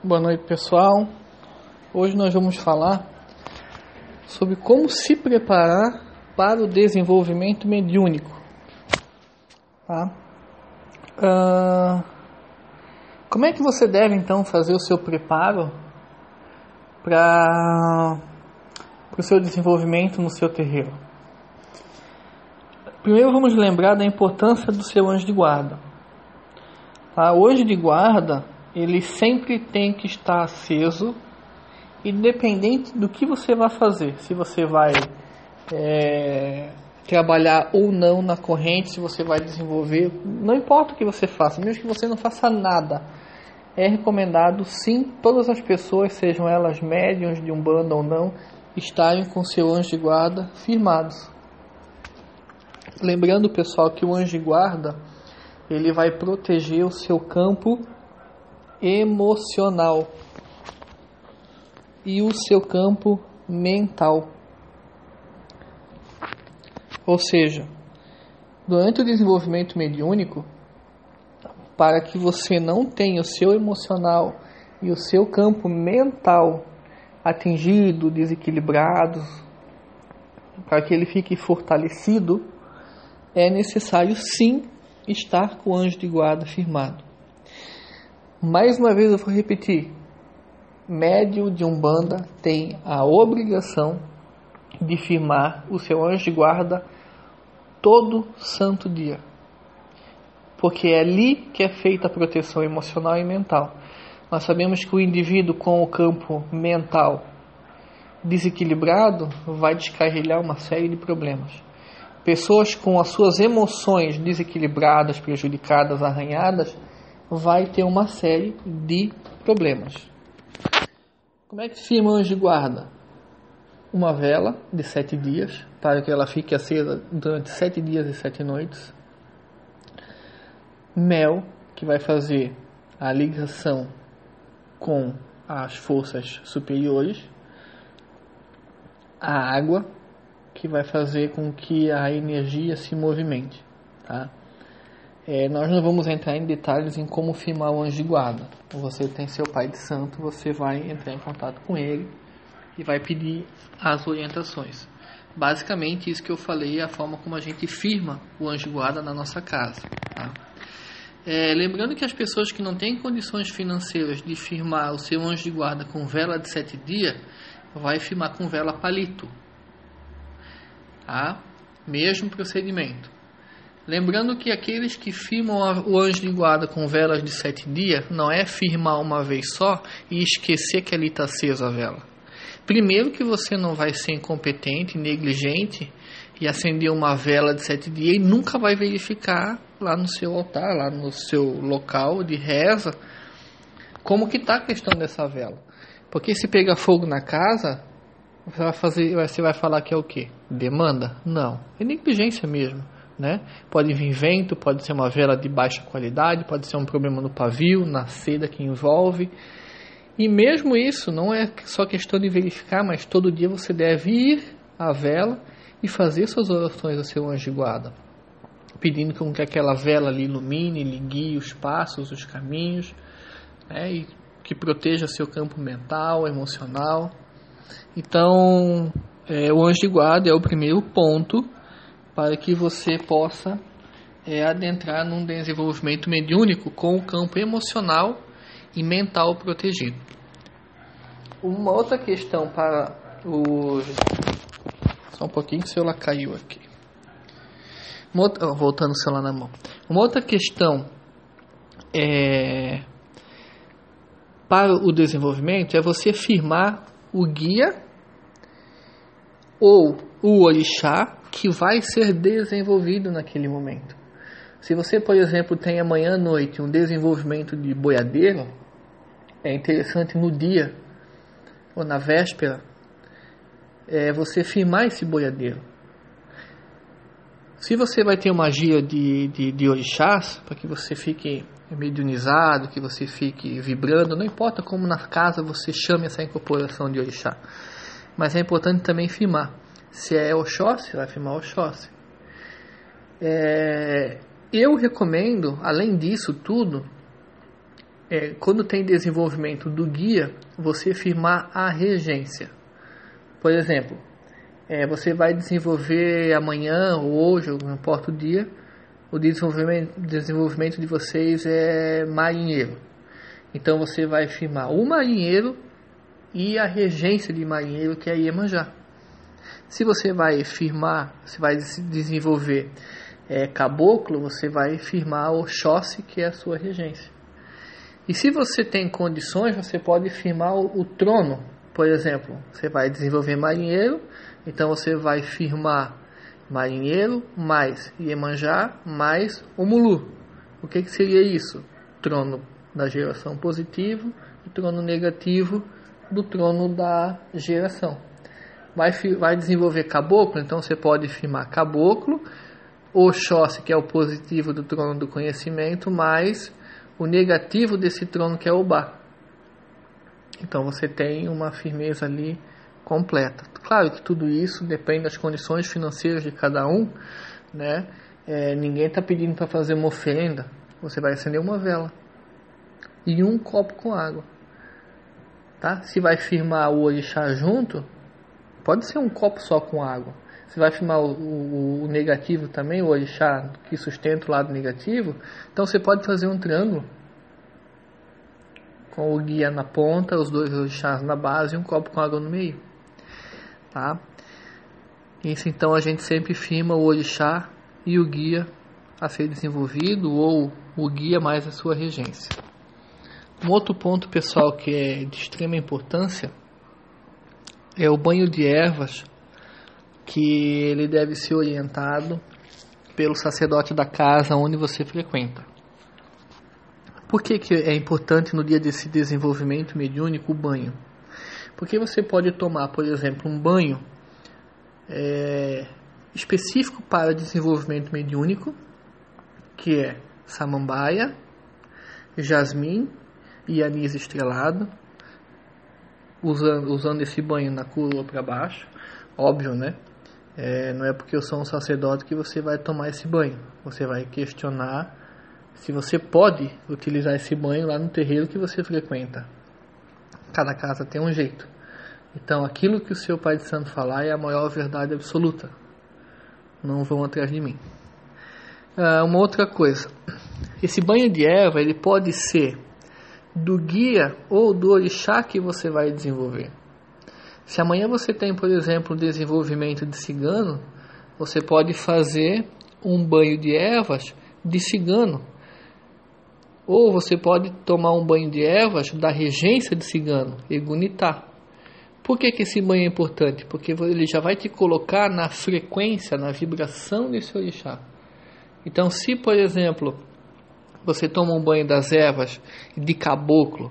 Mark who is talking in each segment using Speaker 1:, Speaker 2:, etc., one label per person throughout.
Speaker 1: Boa noite, pessoal. Hoje nós vamos falar sobre como se preparar para o desenvolvimento mediúnico. Tá? Uh, como é que você deve então fazer o seu preparo para o seu desenvolvimento no seu terreiro? Primeiro vamos lembrar da importância do seu anjo de guarda. Tá? O anjo de guarda ele sempre tem que estar aceso, independente do que você vai fazer. Se você vai é, trabalhar ou não na corrente, se você vai desenvolver, não importa o que você faça, mesmo que você não faça nada, é recomendado sim todas as pessoas, sejam elas médiums de umbanda ou não, estarem com seu anjo de guarda firmados. Lembrando, pessoal, que o anjo de guarda ele vai proteger o seu campo emocional e o seu campo mental. Ou seja, durante o desenvolvimento mediúnico, para que você não tenha o seu emocional e o seu campo mental atingido, desequilibrado, para que ele fique fortalecido, é necessário sim estar com o anjo de guarda firmado. Mais uma vez eu vou repetir: médio de Umbanda tem a obrigação de firmar o seu anjo de guarda todo santo dia. Porque é ali que é feita a proteção emocional e mental. Nós sabemos que o indivíduo com o campo mental desequilibrado vai descarrilhar uma série de problemas. Pessoas com as suas emoções desequilibradas, prejudicadas, arranhadas, vai ter uma série de problemas. Como é que anjo de guarda? Uma vela de sete dias, para que ela fique acesa durante sete dias e sete noites. Mel, que vai fazer a ligação com as forças superiores. A água, que vai fazer com que a energia se movimente. Tá? É, nós não vamos entrar em detalhes em como firmar o anjo de guarda. Você tem seu pai de santo, você vai entrar em contato com ele e vai pedir as orientações. Basicamente, isso que eu falei é a forma como a gente firma o anjo de guarda na nossa casa. Tá? É, lembrando que as pessoas que não têm condições financeiras de firmar o seu anjo de guarda com vela de sete dias, vai firmar com vela palito. Tá? Mesmo procedimento. Lembrando que aqueles que firmam o anjo de guarda com velas de sete dias não é firmar uma vez só e esquecer que ali está acesa a vela. Primeiro que você não vai ser incompetente, negligente e acender uma vela de sete dias e nunca vai verificar lá no seu altar, lá no seu local de reza, como que está a questão dessa vela. Porque se pegar fogo na casa, você vai, fazer, você vai falar que é o quê? Demanda? Não, é negligência mesmo. Né? Pode vir vento, pode ser uma vela de baixa qualidade, pode ser um problema no pavio, na seda que envolve. E mesmo isso não é só questão de verificar, mas todo dia você deve ir à vela e fazer suas orações ao seu anjo guarda, pedindo com que aquela vela lhe ilumine, lhe guie os passos, os caminhos, né? e que proteja seu campo mental, emocional. Então, é, o anjo guarda é o primeiro ponto para que você possa é, adentrar num desenvolvimento mediúnico com o campo emocional e mental protegido. Uma outra questão para os. Só um pouquinho que o celular caiu aqui. Outra... Voltando o celular na mão. Uma outra questão é... para o desenvolvimento é você firmar o guia ou o orixá que vai ser desenvolvido naquele momento. Se você, por exemplo, tem amanhã à noite um desenvolvimento de boiadeiro, é interessante no dia ou na véspera é, você firmar esse boiadeiro. Se você vai ter uma gira de, de, de orixás, para que você fique mediunizado, que você fique vibrando, não importa como na casa você chame essa incorporação de orixá, mas é importante também firmar. Se é Oxóssi, vai filmar Oxóssi. É, eu recomendo, além disso tudo, é, quando tem desenvolvimento do guia, você firmar a regência. Por exemplo, é, você vai desenvolver amanhã ou hoje, não importa o dia, o desenvolvimento, desenvolvimento de vocês é marinheiro. Então você vai firmar o marinheiro e a regência de marinheiro, que é Iemanjá. Se você vai firmar, você vai desenvolver é, caboclo, você vai firmar Oxóssi, que é a sua regência. E se você tem condições, você pode firmar o, o trono. Por exemplo, você vai desenvolver marinheiro, então você vai firmar marinheiro mais Iemanjá mais Omulu. O que, que seria isso? Trono da geração positivo e trono negativo do trono da geração. Vai, vai desenvolver caboclo, então você pode firmar caboclo, Oxóssi, que é o positivo do trono do conhecimento, mais o negativo desse trono, que é o Ba. Então você tem uma firmeza ali completa. Claro que tudo isso depende das condições financeiras de cada um, né? É, ninguém está pedindo para fazer uma oferenda. Você vai acender uma vela e um copo com água, tá? Se vai firmar o orixá junto, pode ser um copo só com água. Se vai firmar o, o, o negativo também, o orixá que sustenta o lado negativo, então você pode fazer um triângulo com o guia na ponta, os dois orixás na base e um copo com água no meio tá? Isso então a gente sempre firma o orixá e o guia a ser desenvolvido ou o guia mais a sua regência. Um outro ponto, pessoal, que é de extrema importância é o banho de ervas, que ele deve ser orientado pelo sacerdote da casa onde você frequenta. Por que, que é importante no dia desse desenvolvimento mediúnico o banho? Porque você pode tomar, por exemplo, um banho é, específico para desenvolvimento mediúnico, que é samambaia, jasmim e anis estrelado, usando, usando esse banho na coroa para baixo, óbvio, né? É, não é porque eu sou um sacerdote que você vai tomar esse banho. Você vai questionar se você pode utilizar esse banho lá no terreiro que você frequenta. Cada casa tem um jeito. Então, aquilo que o seu Pai de Santo falar é a maior verdade absoluta. Não vão atrás de mim. Uh, uma outra coisa. Esse banho de erva, ele pode ser do guia ou do orixá que você vai desenvolver. Se amanhã você tem, por exemplo, desenvolvimento de cigano, você pode fazer um banho de ervas de cigano ou você pode tomar um banho de ervas da regência de cigano, Egunitá. Por que, que esse banho é importante? Porque ele já vai te colocar na frequência, na vibração desse orixá. Então, se por exemplo você toma um banho das ervas de caboclo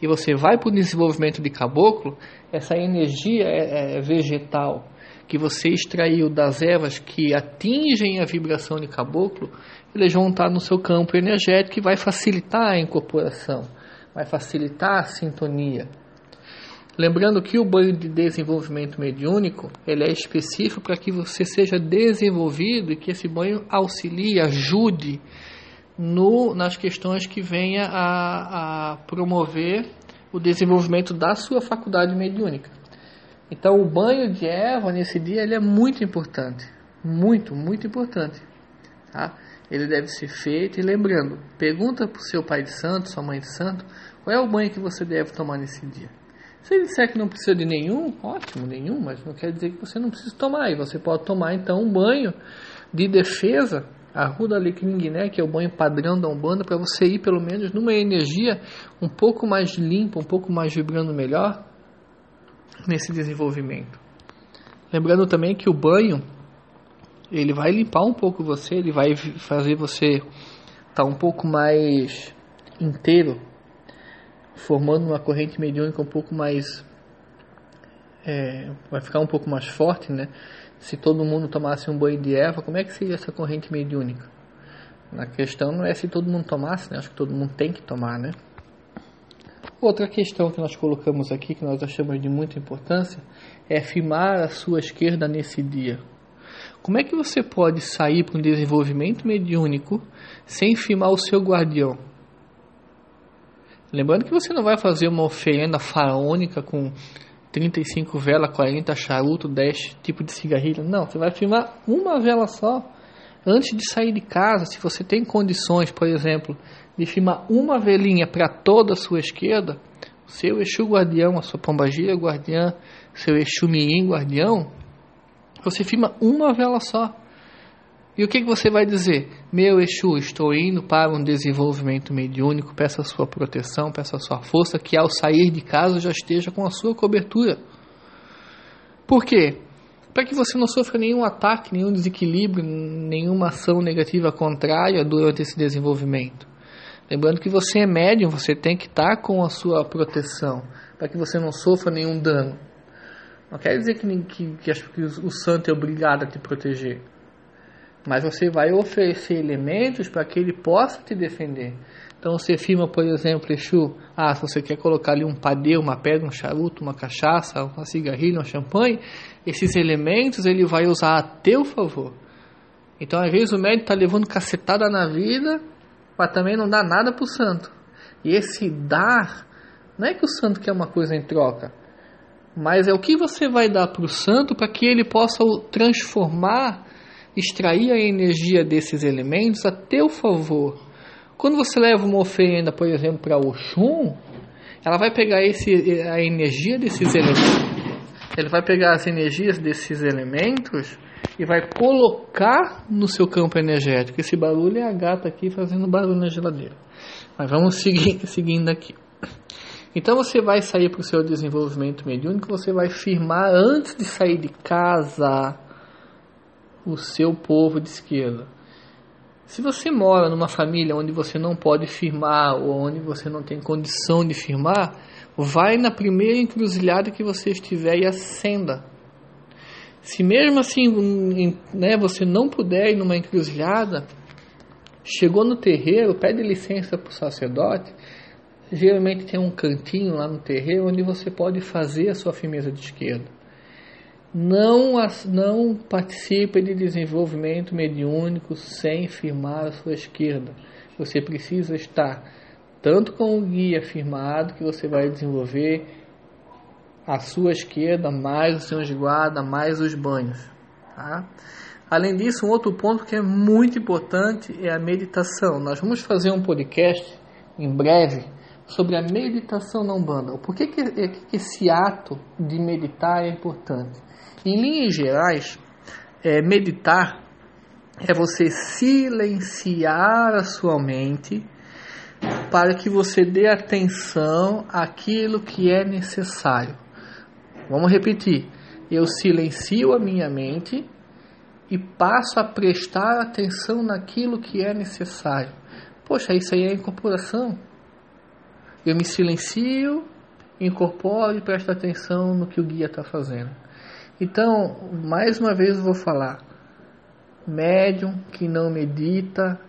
Speaker 1: e você vai para o desenvolvimento de caboclo, essa energia é, é vegetal que você extraiu das ervas que atingem a vibração de caboclo, eles vão estar no seu campo energético e vai facilitar a incorporação, vai facilitar a sintonia. Lembrando que o banho de desenvolvimento mediúnico ele é específico para que você seja desenvolvido e que esse banho auxilie, ajude no, nas questões que venha a, a promover o desenvolvimento da sua faculdade mediúnica. Então o banho de erva nesse dia ele é muito importante, muito, muito importante. Tá? Ele deve ser feito e lembrando, pergunta para o seu pai de santo, sua mãe de santo, qual é o banho que você deve tomar nesse dia. Se ele disser que não precisa de nenhum, ótimo, nenhum, mas não quer dizer que você não precisa tomar. E você pode tomar então um banho de defesa, a Ruda Alecrim que é o banho padrão da Umbanda, para você ir pelo menos numa energia um pouco mais limpa, um pouco mais vibrando melhor, nesse desenvolvimento. Lembrando também que o banho ele vai limpar um pouco você, ele vai fazer você estar tá um pouco mais inteiro, formando uma corrente mediúnica um pouco mais é, vai ficar um pouco mais forte, né? Se todo mundo tomasse um banho de erva, como é que seria essa corrente mediúnica? A questão não é se todo mundo tomasse, né? Acho que todo mundo tem que tomar, né? Outra questão que nós colocamos aqui, que nós achamos de muita importância, é firmar a sua esquerda nesse dia. Como é que você pode sair para um desenvolvimento mediúnico sem firmar o seu guardião? Lembrando que você não vai fazer uma oferenda faraônica com 35 velas, 40 charuto, 10 tipos de cigarrilho. Não, você vai firmar uma vela só. Antes de sair de casa, se você tem condições, por exemplo, de firmar uma velinha para toda a sua esquerda, seu Exu guardião, a sua pombagira guardiã, seu Exu mirim guardião, você firma uma vela só. E o que, que você vai dizer? Meu Exu, estou indo para um desenvolvimento mediúnico, peço a sua proteção, peço a sua força, que ao sair de casa já esteja com a sua cobertura. Por quê? Para que você não sofra nenhum ataque, nenhum desequilíbrio, nenhuma ação negativa contrária durante esse desenvolvimimento. Lembrando que você é médium, você tem que estar com a sua proteção, para que você não sofra nenhum dano. Não quer dizer que, que, que o santo é obrigado a te proteger. Mas você vai oferecer elementos para que ele possa te defender. Então você firma, por exemplo, Exu, ah, se você quer colocar ali um padê, uma pedra, um charuto, uma cachaça, uma cigarrilha, um champanhe, esses elementos ele vai usar a teu favor. Então às vezes o médico está levando cacetada na vida, mas também não dá nada para o santo. E esse dar, não é que o santo quer uma coisa em troca, mas é o que você vai dar para o santo para que ele possa transformar extrair a energia desses elementos a teu favor. Quando você leva uma oferenda, por exemplo, para Oxum, ela vai pegar esse, a energia desses elementos, ele vai pegar as energias desses elementos e vai colocar no seu campo energético. Esse barulho é a gata aqui fazendo barulho na geladeira. Mas vamos seguir, seguindo aqui. Então você vai sair para o seu desenvolvimento mediúnico, você vai firmar antes de sair de casa o seu povo de esquerda. Se você mora numa família onde você não pode firmar ou onde você não tem condição de firmar, vai na primeira encruzilhada que você estiver e acenda. Se mesmo assim né, você não puder ir numa encruzilhada, chegou no terreiro, pede licença para o sacerdote. Geralmente tem um cantinho lá no terreiro onde você pode fazer a sua firmeza de esquerda não, não participe de desenvolvimento mediúnico sem firmar a sua esquerda. Você precisa estar tanto com o guia firmado que você vai desenvolver a sua esquerda, mais o seu de guarda, mais os banhos. Tá? Além disso, um outro ponto que é muito importante é a meditação. Nós vamos fazer um podcast em breve sobre a meditação na Umbanda. Por que, que, que esse ato de meditar é importante? Em linhas gerais, é, meditar é você silenciar a sua mente para que você dê atenção àquilo que é necessário. Vamos repetir. Eu silencio a minha mente e passo a prestar atenção naquilo que é necessário. Poxa, isso aí é incorporação. Eu me silencio, incorporo e presto atenção no que o guia está fazendo. Então, mais uma vez eu vou falar: médium que não medita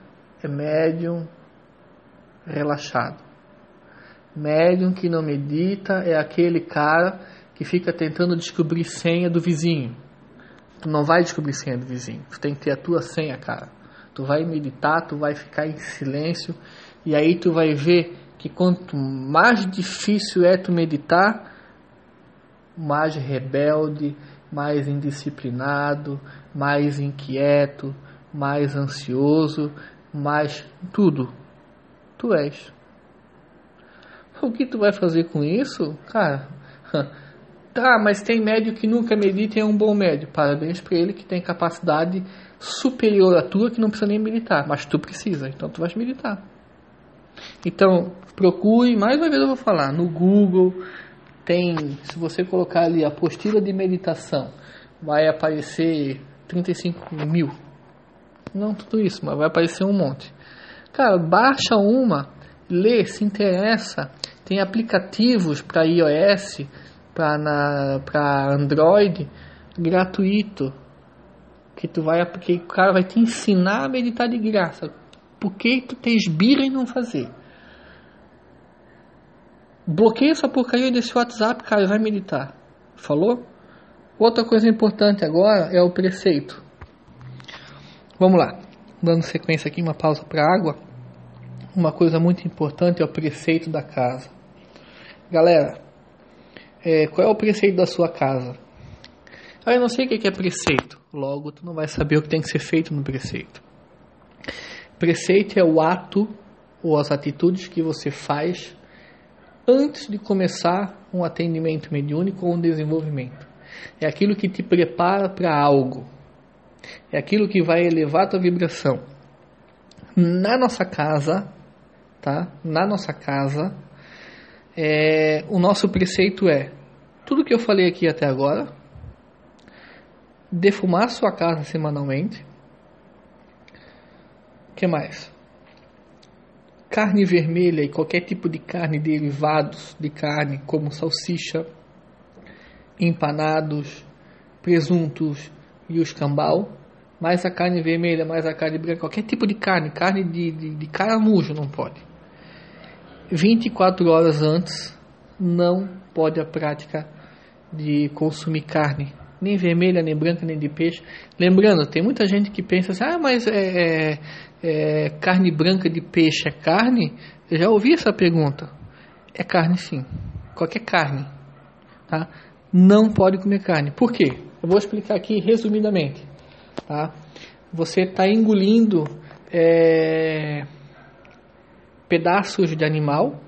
Speaker 1: é médium relaxado. Médium que não medita é aquele cara que fica tentando descobrir senha do vizinho. Tu não vai descobrir senha do vizinho. Tu tem que ter a tua senha, cara. Tu vai meditar, tu vai ficar em silêncio e aí tu vai ver que quanto mais difícil é tu meditar, mais rebelde, mais indisciplinado, mais inquieto, mais ansioso, mais tudo. Tu és. O que tu vai fazer com isso? Cara, tá, mas tem médio que nunca medita e é um bom médio. Parabéns para ele que tem capacidade superior à tua que não precisa nem meditar, mas tu precisa, então tu vais meditar. Então, procure, mais uma vez eu vou falar, no Google, tem, se você colocar ali a apostila de meditação, vai aparecer 35 mil. Não tudo isso, mas vai aparecer um monte. Cara, baixa uma, lê, se interessa. Tem aplicativos para iOS, para Android, gratuito. Que tu vai, porque o cara vai te ensinar a meditar de graça. Por que tu tens birra em não fazer? Bloqueia essa porcaria desse WhatsApp, cara, vai meditar. Falou? Outra coisa importante agora é o preceito. Vamos lá. Dando sequência aqui, uma pausa para água. uma coisa muito importante é o preceito da casa. Galera, é, qual é o preceito da sua casa? Ah, eu não sei o que é preceito. Logo, tu não vai saber o que tem que ser feito no preceito. Preceito é o ato ou as atitudes que você faz antes de começar um atendimento mediúnico ou um desenvolvimento. É aquilo que te prepara para algo. É aquilo que vai elevar tua vibração. Na nossa casa, tá? Na nossa casa, é, o nosso preceito é tudo que eu falei aqui até agora, defumar sua casa semanalmente. O que mais? Carne vermelha e qualquer tipo de carne, derivados de carne, como salsicha, empanados, presuntos e o escambau, mais a carne vermelha, mais a carne branca, qualquer tipo de carne, carne de, de, de caramujo não pode. 24 horas antes não pode a prática de consumir carne, nem vermelha, nem branca, nem de peixe. Lembrando, tem muita gente que pensa assim, ah, mas é, é é, carne branca de peixe é carne? Eu já ouvi essa pergunta. É carne sim. Qualquer carne. Tá? Não pode comer carne. Por quê? Eu vou explicar aqui resumidamente. Tá? Você está engolindo é, pedaços de animal.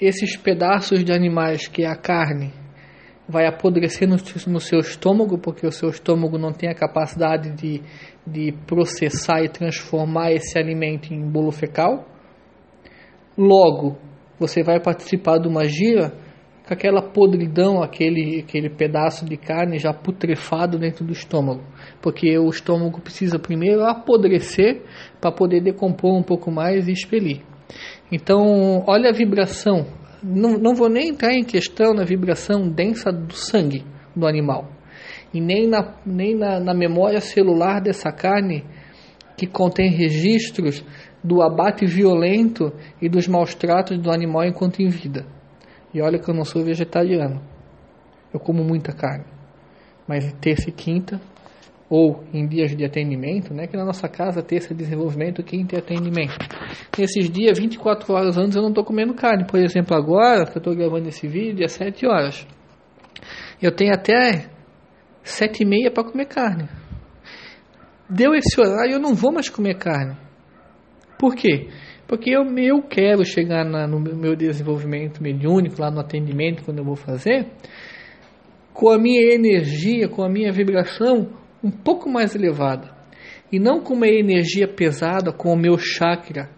Speaker 1: Esses pedaços de animais que é a carne vai apodrecer no, no, seu estômago, porque o seu estômago não tem a capacidade de, de processar e transformar esse alimento em bolo fecal. Logo, você vai participar de uma gira com aquela podridão, aquele, aquele pedaço de carne já putrefado dentro do estômago, porque o estômago precisa primeiro apodrecer para poder decompor um pouco mais e expelir. Então, olha a vibração não, não vou nem entrar em questão na vibração densa do sangue do animal e nem na, nem na, na memória celular dessa carne que contém registros do abate violento e dos maus tratos do animal enquanto em vida. E olha que eu não sou vegetariano. Eu como muita carne. Mas terça e quinta ou em dias de atendimento, né? Que na nossa casa terça é desenvolvimento, quinta é atendimento. Nesses dias, 24 horas antes, eu não estou comendo carne. Por exemplo, agora que eu estou gravando esse vídeo, é 7 horas. Eu tenho até 7 e meia para comer carne. Deu esse horário, eu não vou mais comer carne. Por quê? Porque eu, eu quero chegar na, no meu desenvolvimento mediúnico, lá no atendimento, quando eu vou fazer, com a minha energia, com a minha vibração um pouco mais elevada. E não com uma energia pesada com o meu chakra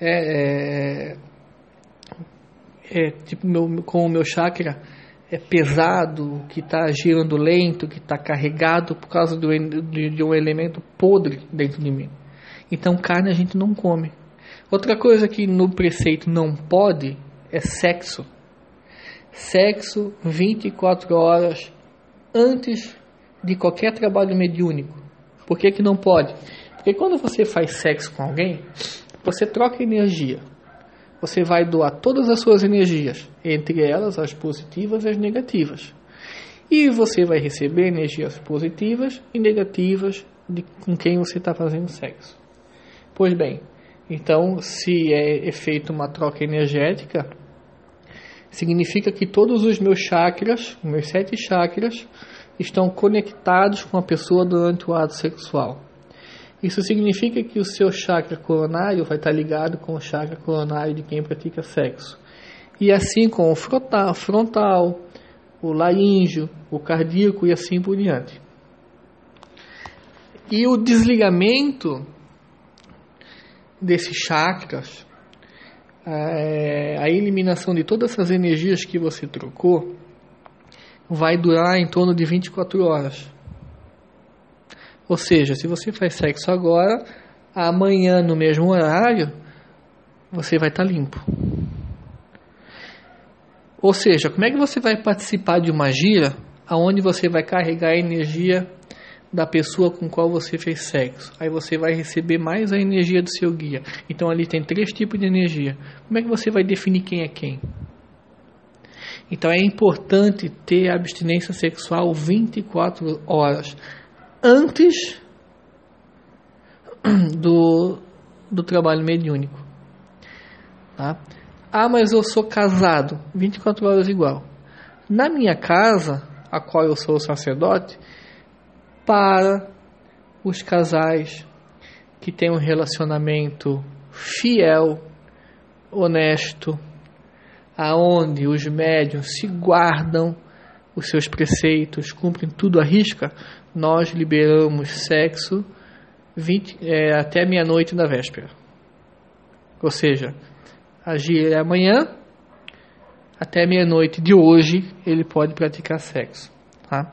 Speaker 1: é, é, é tipo meu, com o meu chakra é pesado que está girando lento que está carregado por causa do, de, de um elemento podre dentro de mim. Então carne a gente não come. Outra coisa que no preceito não pode é sexo. Sexo 24 horas antes de qualquer trabalho mediúnico. Por que, que não pode? Porque quando você faz sexo com alguém, você troca energia. Você vai doar todas as suas energias, entre elas as positivas e as negativas. E você vai receber energias positivas e negativas de com quem você está fazendo sexo. Pois bem, então se é, é feita uma troca energética, significa que todos os meus chakras, meus sete chakras, estão conectados com a pessoa durante o ato sexual. Isso significa que o seu chakra coronário vai estar ligado com o chakra coronário de quem pratica sexo. E assim com o frontal, frontal o laríngeo, o cardíaco e assim por diante. E o desligamento desses chakras, é, a eliminação de todas essas energias que você trocou, vai durar em torno de 24 horas. Ou seja, se você faz sexo agora, amanhã no mesmo horário, você vai estar tá limpo. Ou seja, como é que você vai participar de uma gira aonde você vai carregar a energia da pessoa com qual você fez sexo? Aí você vai receber mais a energia do seu guia. Então ali tem três tipos de energia. Como é que você vai definir quem é quem? Então é importante ter abstinência sexual 24 horas antes do, do trabalho mediúnico. Tá? Ah, mas eu sou casado, 24 horas igual. Na minha casa, a qual eu sou sacerdote, para os casais que têm um relacionamento fiel, honesto, aonde os médios se guardam os seus preceitos, cumprem tudo à risca, nós liberamos sexo 20, é, até meia-noite da véspera. Ou seja, agir é amanhã, até meia-noite de hoje ele pode praticar sexo. Tá?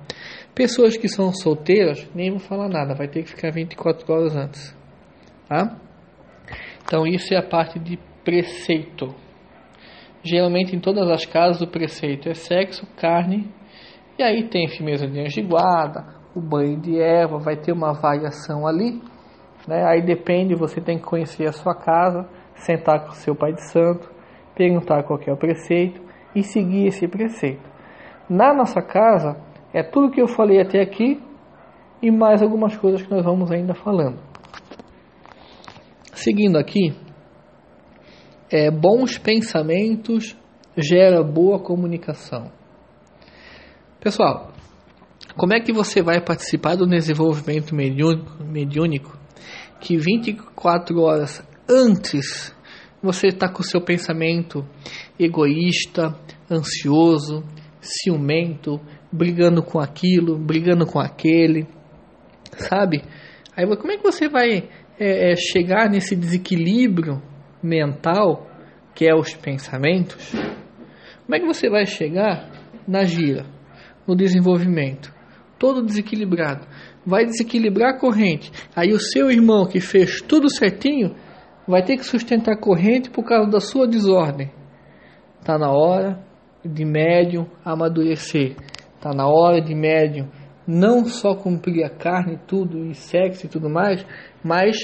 Speaker 1: Pessoas que são solteiras, nem vou falar nada, vai ter que ficar 24 horas antes. Tá? Então isso é a parte de preceito. Geralmente em todas as casas o preceito é sexo, carne, e aí tem firmeza de anjo de guarda, o banho de erva, vai ter uma variação ali. Né? Aí depende, você tem que conhecer a sua casa, sentar com o seu pai de santo, perguntar qual é o preceito e seguir esse preceito. Na nossa casa, é tudo que eu falei até aqui e mais algumas coisas que nós vamos ainda falando. Seguindo aqui, é, bons pensamentos gera boa comunicação. Pessoal, como é que você vai participar do desenvolvimento mediúnico, mediúnico que 24 horas antes você está com o seu pensamento egoísta, ansioso, ciumento, brigando com aquilo, brigando com aquele, sabe? Aí como é que você vai é, é, chegar nesse desequilíbrio mental que é os pensamentos, como é que você vai chegar na gira, no desenvolvimento? Todo desequilibrado. Vai desequilibrar a corrente. Aí o seu irmão que fez tudo certinho vai ter que sustentar a corrente por causa da sua desordem. Está na hora de médium amadurecer. Está na hora de médium não só cumprir a carne, tudo, e sexo e tudo mais, mas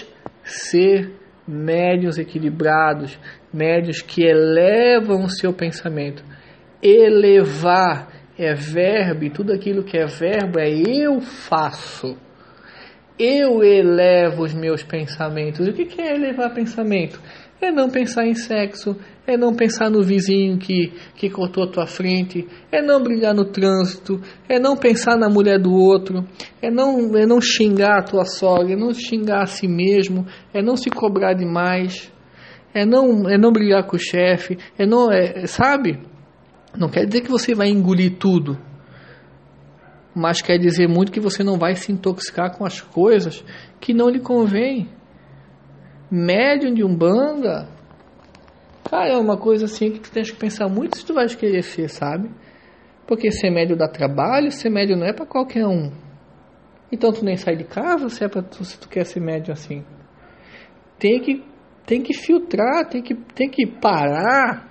Speaker 1: ser médios equilibrados, médios que elevam o seu pensamento. Elevar é verbo, e tudo aquilo que é verbo é eu faço. Eu elevo os meus pensamentos. O que é elevar pensamento? É não pensar em sexo, é não pensar no vizinho que, que cortou a tua frente, é não brigar no trânsito, é não pensar na mulher do outro, é não, é não xingar a tua sogra, é não xingar a si mesmo, é não se cobrar demais, é não, é não brigar com o chefe, é não, é, sabe? Não quer dizer que você vai engolir tudo, mas quer dizer muito que você não vai se intoxicar com as coisas que não lhe convêm. Médium de Umbanda Cara, é uma coisa assim que tu tens que pensar muito se tu vais querer ser, sabe? Porque ser médio dá trabalho, ser médio não é para qualquer um. Então tu nem sai de casa se, é pra tu, se tu quer ser médio assim. Tem que, tem que filtrar, tem que, tem que parar.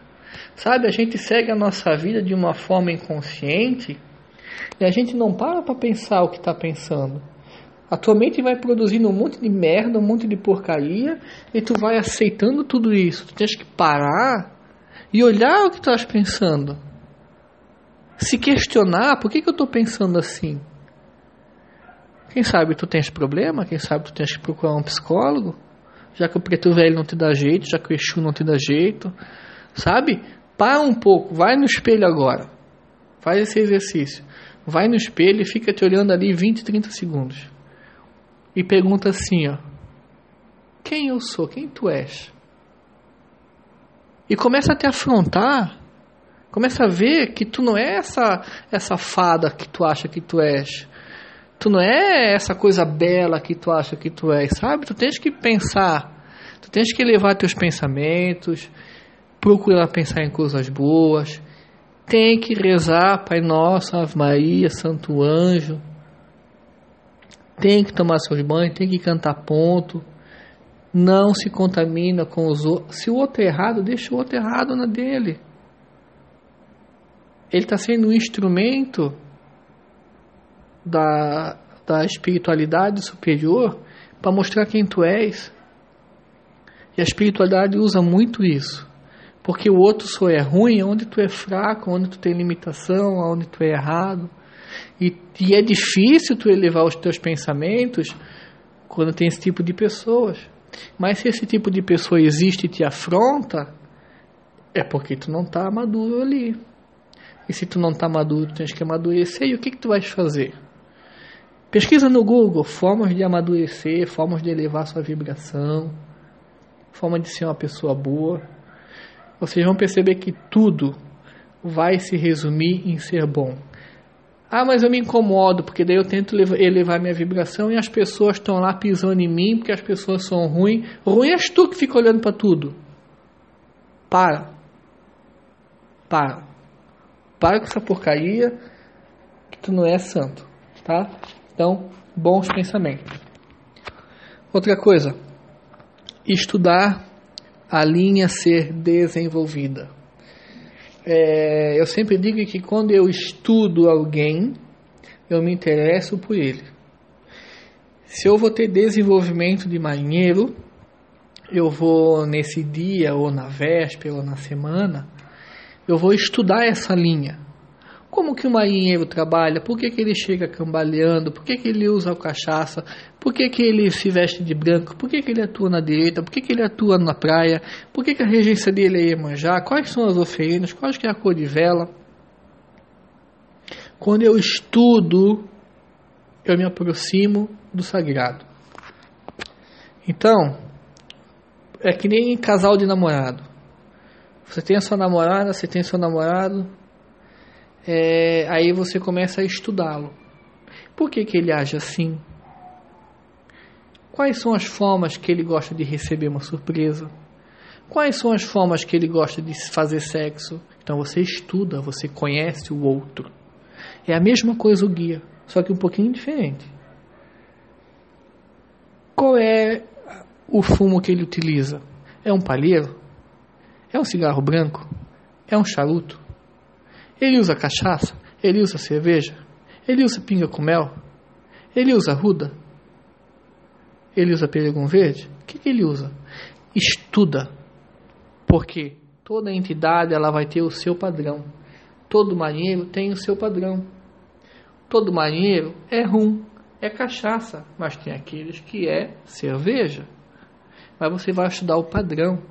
Speaker 1: Sabe, a gente segue a nossa vida de uma forma inconsciente e a gente não para para pensar o que está pensando. A tua mente vai produzindo um monte de merda, um monte de porcaria, e tu vai aceitando tudo isso. Tu tens que parar e olhar o que tu estás pensando. Se questionar, por que, que eu estou pensando assim? Quem sabe tu tens problema, quem sabe tu tens que procurar um psicólogo, já que o preto velho não te dá jeito, já que o Exu não te dá jeito, sabe? Para um pouco, vai no espelho agora. Faz esse exercício. Vai no espelho e fica te olhando ali 20, 30 segundos e pergunta assim, ó: Quem eu sou? Quem tu és? E começa a te afrontar, começa a ver que tu não é essa essa fada que tu acha que tu és. Tu não é essa coisa bela que tu acha que tu és, sabe? Tu tens que pensar, tu tens que elevar teus pensamentos, procurar pensar em coisas boas, tem que rezar Pai Nosso, Ave Maria, Santo Anjo, tem que tomar seus banhos, tem que cantar ponto, não se contamina com os outros. Se o outro é errado, deixa o outro errado na dele. Ele está sendo um instrumento da, da espiritualidade superior para mostrar quem tu és. E a espiritualidade usa muito isso. Porque o outro só é ruim onde tu é fraco, onde tu tem limitação, onde tu é errado. E, e é difícil tu elevar os teus pensamentos quando tem esse tipo de pessoas. Mas se esse tipo de pessoa existe e te afronta, É porque tu não está maduro ali. E se tu não está maduro, tu tens que amadurecer. E o que, que tu vais fazer? Pesquisa no Google formas de amadurecer, formas de elevar sua vibração, forma de ser uma pessoa boa. Vocês vão perceber que tudo vai se resumir em ser bom. Ah, mas eu me incomodo, porque daí eu tento elevar minha vibração e as pessoas estão lá pisando em mim porque as pessoas são ruins. Ruim és tu que fica olhando para tudo. Para. Para. Para com essa porcaria que tu não é santo, tá? Então, bons pensamentos. Outra coisa, estudar a linha ser desenvolvida. É, eu sempre digo que quando eu estudo alguém, eu me interesso por ele. Se eu vou ter desenvolvimento de marinheiro, eu vou nesse dia, ou na véspera, ou na semana, eu vou estudar essa linha. Como que o marinheiro trabalha? Por que, que ele chega cambaleando? Por que, que ele usa a cachaça? Por que, que ele se veste de branco? Por que, que ele atua na direita? Por que, que ele atua na praia? Por que, que a regência dele é Iemanjá? Quais são as oferendas? Qual é a cor de vela? Quando eu estudo, eu me aproximo do sagrado. Então, é que nem casal de namorado. Você tem a sua namorada, você tem seu namorado, é, aí você começa a estudá-lo. Por que, que ele age assim? Quais são as formas que ele gosta de receber uma surpresa? Quais são as formas que ele gosta de fazer sexo? Então você estuda, você conhece o outro. É a mesma coisa o guia, só que um pouquinho diferente. Qual é o fumo que ele utiliza? É um palheiro? É um cigarro branco? É um charuto? Ele usa cachaça? Ele usa cerveja? Ele usa pinga com mel? Ele usa ruda? Ele usa peregum verde? O que, que ele usa? Estuda. Porque toda entidade ela vai ter o seu padrão. Todo marinheiro tem o seu padrão. Todo marinheiro é rum, é cachaça, mas tem aqueles que é cerveja. Mas você vai estudar o padrão.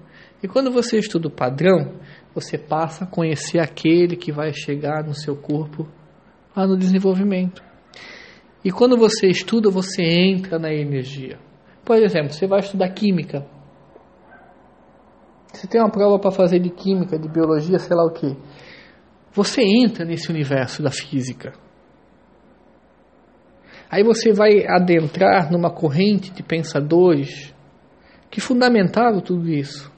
Speaker 1: E quando você estuda o padrão, você passa a conhecer aquele que vai chegar no seu corpo lá no desenvolvimento. E quando você estuda, você entra na energia. Por exemplo, você vai estudar química. Você tem uma prova para fazer de química, de biologia, sei lá o que. Você entra nesse universo da física. Aí você vai adentrar numa corrente de pensadores que fundamentaram tudo isso.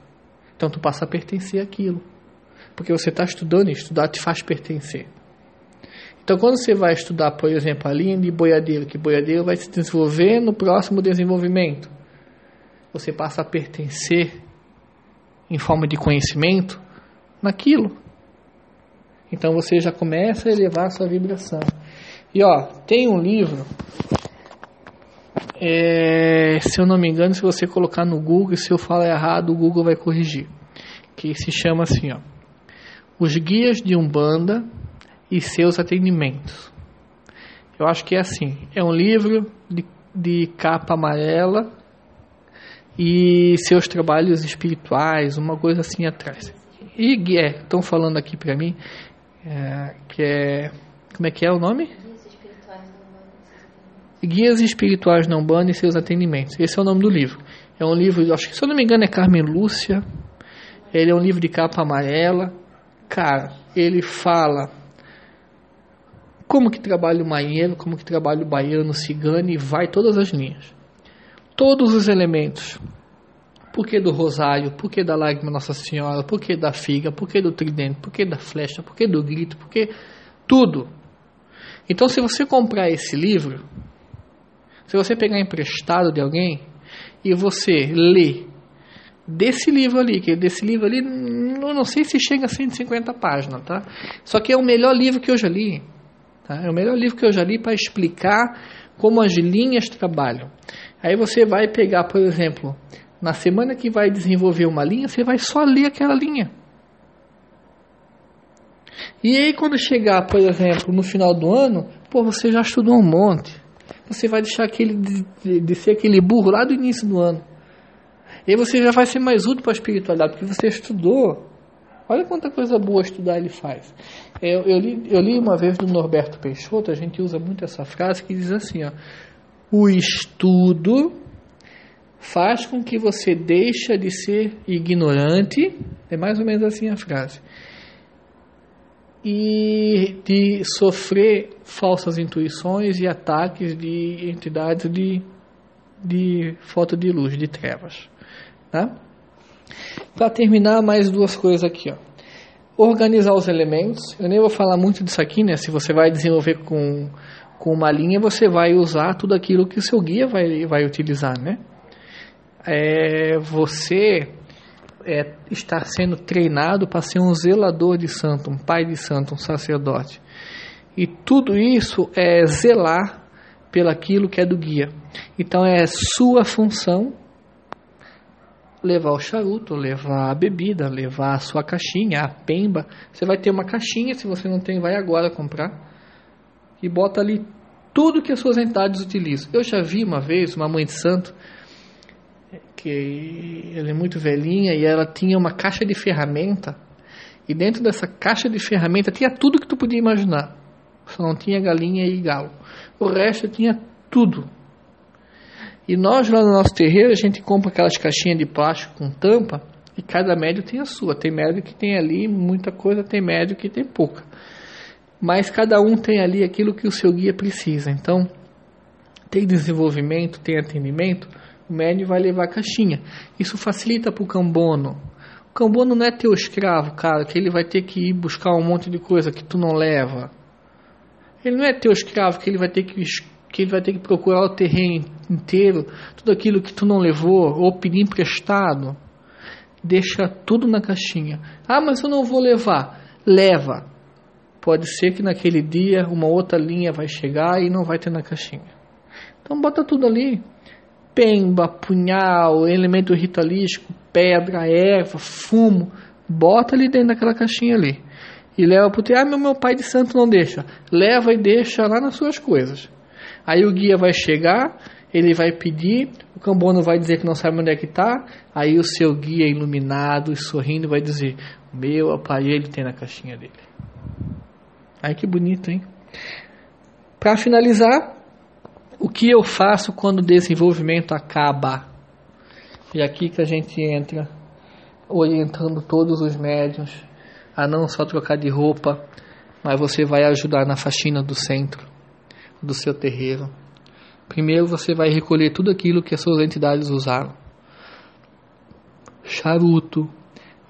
Speaker 1: Então tu passa a pertencer àquilo porque você está estudando e estudar te faz pertencer. Então, quando você vai estudar, por exemplo, a linha de boiadeiro, que boiadeiro vai se desenvolver no próximo desenvolvimento, você passa a pertencer em forma de conhecimento naquilo. Então você já começa a elevar a sua vibração. E ó, tem um livro, é, se eu não me engano, se você colocar no Google, se eu falar errado, o Google vai corrigir. Que se chama assim, ó. Os guias de Umbanda e seus atendimentos. Eu acho que é assim. É um livro de, de capa amarela e seus trabalhos espirituais, uma coisa assim atrás. E estão é, falando aqui para mim é, que é como é que é o nome? Guias Espirituais Não Umbanda e seus atendimentos. Esse é o nome do livro. É um livro, acho que se eu não me engano é Carmen Lúcia. Ele é um livro de capa amarela Cara, ele fala como que trabalha o marinheiro, como que trabalha o baiano, o cigano e vai todas as linhas. Todos os elementos. Por que do rosário? Por que da lágrima Nossa Senhora? Por que da figa? Por que do tridente? Por que da flecha? Por que do grito? Por que tudo? Então, se você comprar esse livro, se você pegar emprestado de alguém e você ler desse livro ali, que desse livro ali, eu não sei se chega a 150 páginas, tá? Só que é o melhor livro que eu já li. Tá? É o melhor livro que eu já li para explicar como as linhas trabalham. Aí você vai pegar, por exemplo, na semana que vai desenvolver uma linha, você vai só ler aquela linha. E aí quando chegar, por exemplo, no final do ano, pô, você já estudou um monte. Você vai deixar aquele de, de, de ser aquele burro lá do início do ano. E aí você já vai ser mais útil para a espiritualidade, porque você estudou Olha quanta coisa boa estudar ele faz. Eu, eu, li, eu li uma vez do Norberto Peixoto, a gente usa muito essa frase que diz assim: ó, o estudo faz com que você deixe de ser ignorante, é mais ou menos assim a frase, e de sofrer falsas intuições e ataques de entidades de, de falta de luz, de trevas. Tá? Para terminar, mais duas coisas aqui. Ó. Organizar os elementos. Eu nem vou falar muito disso aqui, né? Se você vai desenvolver com, com uma linha, você vai usar tudo aquilo que o seu guia vai, vai utilizar, né? É, você é, está sendo treinado para ser um zelador de santo, um pai de santo, um sacerdote. E tudo isso é zelar pelaquilo que é do guia. Então é sua função levar o charuto, levar a bebida, levar a sua caixinha, a pemba. Você vai ter uma caixinha, se você não tem, vai agora comprar. E bota ali tudo que as suas entidades utilizam. Eu já vi uma vez uma mãe de santo que ela é muito velhinha e ela tinha uma caixa de ferramenta e dentro dessa caixa de ferramenta tinha tudo que tu podia imaginar. Só não tinha galinha e galo. O resto tinha tudo. E nós lá no nosso terreiro a gente compra aquelas caixinhas de plástico com tampa e cada médio tem a sua. Tem médio que tem ali muita coisa, tem médio que tem pouca. Mas cada um tem ali aquilo que o seu guia precisa. Então, tem desenvolvimento, tem atendimento, o médio vai levar a caixinha. Isso facilita para o cambono. O cambono não é teu escravo, cara, que ele vai ter que ir buscar um monte de coisa que tu não leva. Ele não é teu escravo que ele vai ter que que vai ter que procurar o terreno inteiro, tudo aquilo que tu não levou ou pedir emprestado. Deixa tudo na caixinha. Ah, mas eu não vou levar. Leva. Pode ser que naquele dia uma outra linha vai chegar e não vai ter na caixinha. Então bota tudo ali pemba, punhal, elemento ritualístico, pedra, erva, fumo, bota ali dentro daquela caixinha ali. E leva pro teatro, ah, meu, meu pai de santo não deixa. Leva e deixa lá nas suas coisas. Aí o guia vai chegar, ele vai pedir, o cambono vai dizer que não sabe onde é que está, aí o seu guia iluminado e sorrindo vai dizer, meu aparelho tem na caixinha dele. Ai que bonito, hein? Para finalizar, o que eu faço quando o desenvolvimento acaba? E aqui que a gente entra orientando todos os médios a não só trocar de roupa, mas você vai ajudar na faxina do centro, do seu terreiro. Primeiro você vai recolher tudo aquilo que as suas entidades usaram: charuto,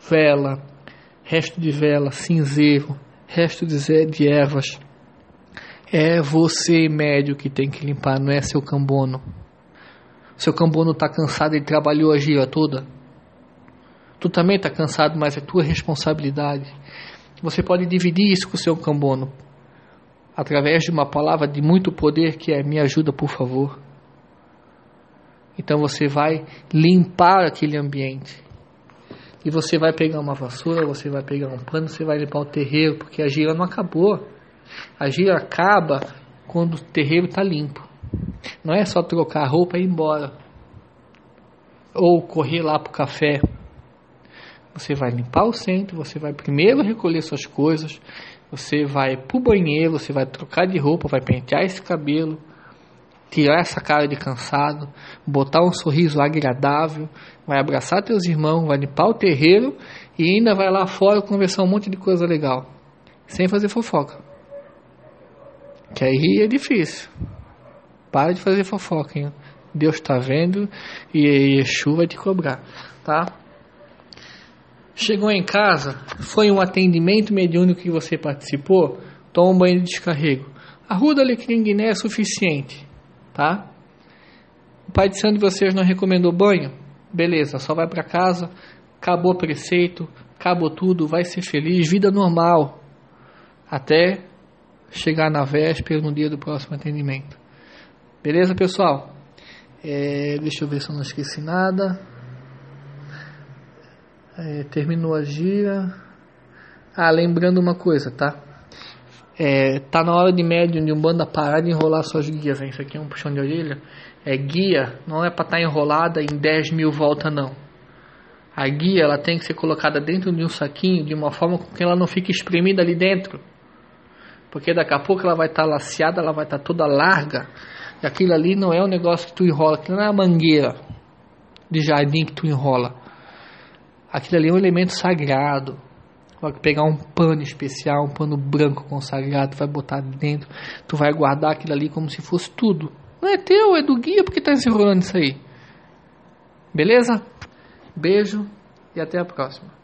Speaker 1: vela, resto de vela, cinzeiro, resto de ervas é você, médio, que tem que limpar, não é seu cambono. Seu cambono está cansado, ele trabalhou a gira toda. Tu também está cansado, mas é tua responsabilidade. Você pode dividir isso com o seu cambono através de uma palavra de muito poder que é me ajuda, por favor. Então você vai limpar aquele ambiente. E você vai pegar uma vassoura, você vai pegar um pano, você vai limpar o terreiro, porque a gira não acabou. A gira acaba quando o terreiro está limpo. Não é só trocar a roupa e ir embora. Ou correr lá para o café. Você vai limpar o centro, você vai primeiro recolher suas coisas, você vai para o banheiro, você vai trocar de roupa, vai pentear esse cabelo, tirar essa cara de cansado, botar um sorriso agradável, vai abraçar teus irmãos, vai limpar o terreiro e ainda vai lá fora conversar um monte de coisa legal, sem fazer fofoca. Que aí é difícil. Para de fazer fofoca, hein? Deus está vendo e Yeshua vai te cobrar, tá? Chegou em casa, foi um atendimento mediúnico que você participou, toma um banho de descarrego. A rua da Alecrim Guiné é suficiente, tá? O pai de santo de vocês não recomendou banho? Beleza, só vai para casa, acabou o preceito, acabou tudo, vai ser feliz, vida normal. Até chegar na véspera, no dia do próximo atendimento. Beleza, pessoal? É, deixa eu ver se eu não esqueci nada. É, terminou a gira. Ah, lembrando uma coisa, tá? É, tá na hora de médium de um banda parar de enrolar suas guias. Hein? Isso aqui é um puxão de orelha. É guia, não é para estar tá enrolada em 10 mil voltas, não. A guia ela tem que ser colocada dentro de um saquinho de uma forma com que ela não fique espremida ali dentro. Porque daqui a pouco ela vai estar tá laceada, ela vai estar tá toda larga. E aquilo ali não é um negócio que tu enrola, aquilo não é a mangueira de jardim que tu enrola. Aquilo ali é um elemento sagrado. Vai pegar um pano especial, um pano branco consagrado, vai botar dentro, tu vai guardar aquilo ali como se fosse tudo. Não é teu, é do guia, porque tá enrolando isso aí. Beleza? Beijo e até a próxima.